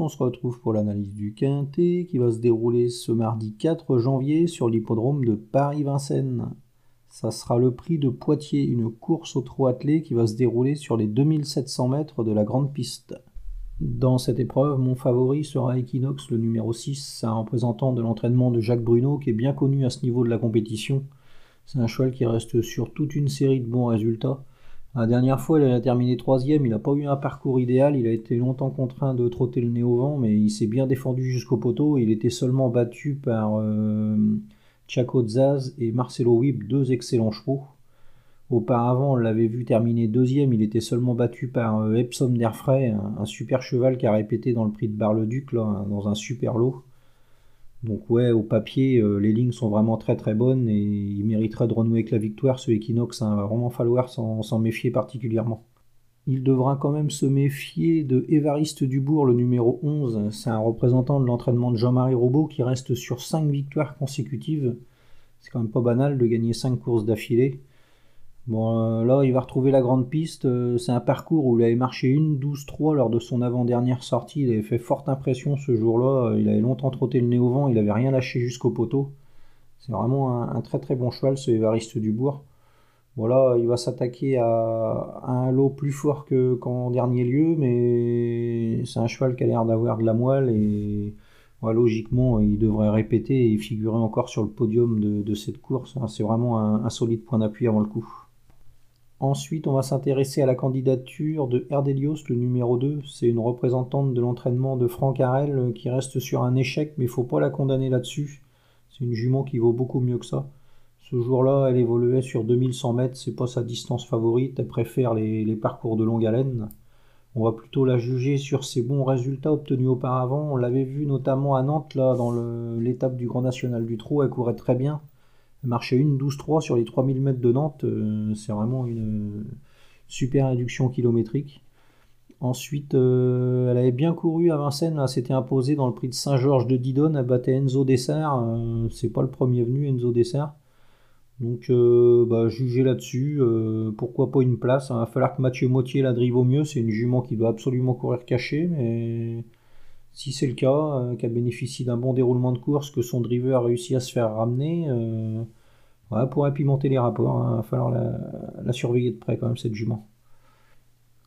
on se retrouve pour l'analyse du Quintet qui va se dérouler ce mardi 4 janvier sur l'hippodrome de Paris-Vincennes. Ça sera le prix de Poitiers, une course au trot attelé qui va se dérouler sur les 2700 mètres de la grande piste. Dans cette épreuve, mon favori sera Equinox, le numéro 6, un représentant de l'entraînement de Jacques Bruno qui est bien connu à ce niveau de la compétition. C'est un cheval qui reste sur toute une série de bons résultats la dernière fois, il a terminé troisième. Il n'a pas eu un parcours idéal. Il a été longtemps contraint de trotter le nez au vent, mais il s'est bien défendu jusqu'au poteau. Il était seulement battu par euh, Chaco Zaz et Marcelo Wib, deux excellents chevaux. Auparavant, on l'avait vu terminer deuxième. Il était seulement battu par euh, Epsom d'Airfray, un, super cheval qui a répété dans le prix de Bar-le-Duc, là, dans un super lot. Donc ouais, au papier, euh, les lignes sont vraiment très très bonnes et il mériterait de renouer avec la victoire. Ce Equinox, hein, va vraiment falloir s'en méfier particulièrement. Il devra quand même se méfier de Évariste Dubourg, le numéro 11. C'est un représentant de l'entraînement de Jean-Marie Robot qui reste sur 5 victoires consécutives. C'est quand même pas banal de gagner 5 courses d'affilée. Bon, euh, là, il va retrouver la grande piste. Euh, c'est un parcours où il avait marché une 12-3 lors de son avant-dernière sortie. Il avait fait forte impression ce jour-là. Euh, il avait longtemps trotté le nez au vent. Il avait rien lâché jusqu'au poteau. C'est vraiment un, très très bon cheval, ce Évariste Dubourg. Voilà, il va s'attaquer à, un lot plus fort qu'en dernier lieu, mais c'est un cheval qui a l'air d'avoir de la moelle et logiquement, il devrait répéter et figurer encore sur le podium de, cette course. C'est vraiment un solide point d'appui avant le coup. Ensuite, on va s'intéresser à la candidature de Erdelios, le numéro 2. C'est une représentante de l'entraînement de Franck Harel euh, qui reste sur un échec, mais il ne faut pas la condamner là-dessus. C'est une jument qui vaut beaucoup mieux que ça. Ce jour-là, elle évoluait sur 2100 mètres, c'est pas sa distance favorite, elle préfère les, parcours de longue haleine. On va plutôt la juger sur ses bons résultats obtenus auparavant. On l'avait vu notamment à Nantes, là, dans l'étape du Grand National du Trot, elle courait très bien marcher une 12-3 sur les 3000 mètres de Nantes, euh, c'est vraiment une super réduction kilométrique. Ensuite, euh, elle avait bien couru à Vincennes, elle s'était imposée dans le prix de Saint-Georges de Didonne, elle battait Enzo Dessert, euh, c'est pas le premier venu Enzo Dessert. Donc, bah, juger là-dessus, pourquoi pas une place Il va falloir que Mathieu Mottier la drive au mieux, c'est une jument qui doit absolument courir cachée, mais si c'est le cas, euh, qu'elle bénéficie d'un bon déroulement de course, que son driver a réussi à se faire ramener, euh, ouais, pourrait pimenter les rapports. Il hein. va falloir la, surveiller de près quand même, cette jument.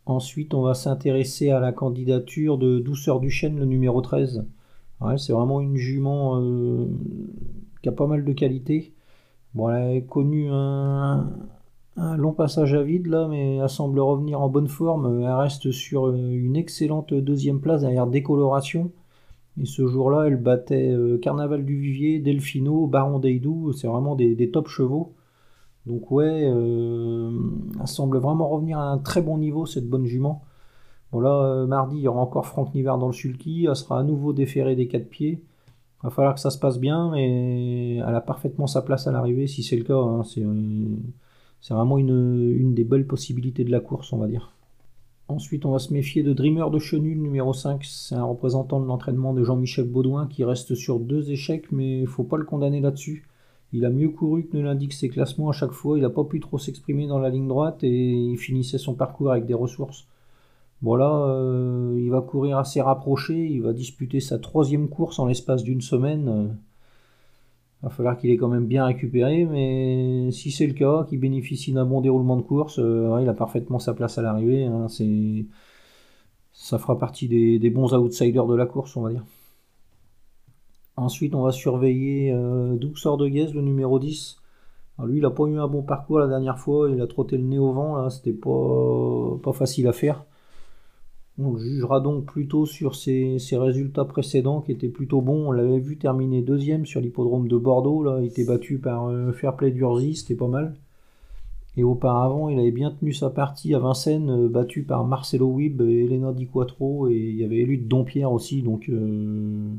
Ensuite, on va s'intéresser à la candidature de Douceur du Chêne, le numéro 13. c'est vraiment une jument euh, qui a pas mal de qualité. Bon, elle a connu un, un long passage à vide là, mais elle semble revenir en bonne forme. Elle reste sur euh, une excellente deuxième place derrière décoloration. Et ce jour-là, elle battait euh, Carnaval du Vivier, Delfino, Baron d'Eidou. C'est vraiment des, top chevaux. Donc ouais, euh, elle semble vraiment revenir à un très bon niveau, cette bonne jument. Bon là, mardi, il y aura encore Franck Nivard dans le sulky. Elle sera à nouveau déférée des quatre pieds. Il va falloir que ça se passe bien, mais elle a parfaitement sa place à l'arrivée si c'est le cas. Hein. C'est vraiment une, des belles possibilités de la course, on va dire. Ensuite, on va se méfier de Dreamer de Chenul, numéro 5. C'est un représentant de l'entraînement de Jean-Michel Baudouin qui reste sur deux échecs, mais il faut pas le condamner là-dessus. Il a mieux couru que ne l'indiquent ses classements à chaque fois. Il n'a pas pu trop s'exprimer dans la ligne droite et il finissait son parcours avec des ressources. Voilà, euh, il va courir assez rapproché. Il va disputer sa troisième course en l'espace d'une semaine. Il va falloir qu'il ait quand même bien récupéré, mais si c'est le cas, qu'il bénéficie d'un bon déroulement de course, euh, il a parfaitement sa place à l'arrivée. Hein, ça fera partie des, bons outsiders de la course, on va dire. Ensuite, on va surveiller euh, Doug Sordeguez, le numéro 10. lui, il n'a pas eu un bon parcours la dernière fois, il a trotté le nez au vent, là, c'était pas, pas facile à faire. On jugera donc plutôt sur ses, résultats précédents qui étaient plutôt bons. On l'avait vu terminer deuxième sur l'hippodrome de Bordeaux. Là. Il était battu par euh, Fairplay d'Urzy, c'était pas mal. Et auparavant, il avait bien tenu sa partie à Vincennes, euh, battu par Marcelo Wib et Elena Di Quattro. Et il y avait élu de Dompierre aussi. Donc, euh,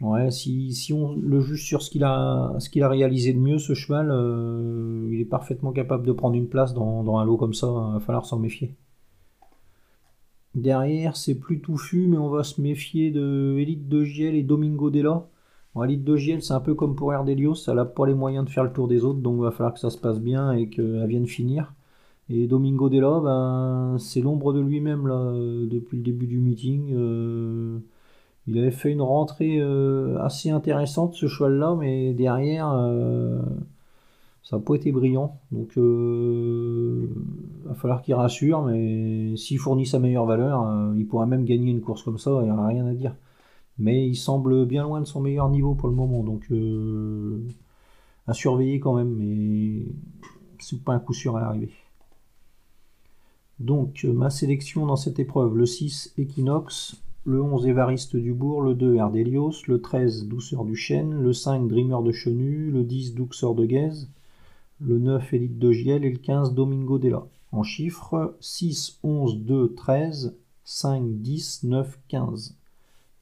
ouais, si, on le juge sur ce qu'il a, a réalisé de mieux, ce cheval, il est parfaitement capable de prendre une place dans, dans un lot comme ça. Il va falloir s'en méfier. Derrière, c'est plus touffu, mais on va se méfier de Elite de Giel et Domingo Della. Elite de Giel, c'est un peu comme pour Erdelios, ça n'a pas les moyens de faire le tour des autres, donc il va falloir que ça se passe bien et qu'elle vienne finir. Et Domingo Della, ben, c'est l'ombre de lui-même là, euh, depuis le début du meeting. Euh, il avait fait une rentrée euh, assez intéressante ce cheval-là, mais derrière, ça pas été brillant. Donc il va falloir qu'il rassure, mais s'il fournit sa meilleure valeur, il pourra même gagner une course comme ça, il n'y aura rien à dire. Mais il semble bien loin de son meilleur niveau pour le moment, donc à surveiller quand même, mais c'est pas un coup sûr à l'arrivée. Donc ma sélection dans cette épreuve, le 6 Equinox, le 11 Évariste Dubourg, le 2 Ardelios, le 13 Douceur du Chêne, le 5 Dreamer de Chenu, le 10 Douceur de Guèze, le 9 Élite de Giel et le 15 Domingo Della. En chiffres 6, 11, 2, 13, 5, 10, 9, 15.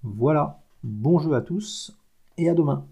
Voilà, bon jeu à tous et à demain.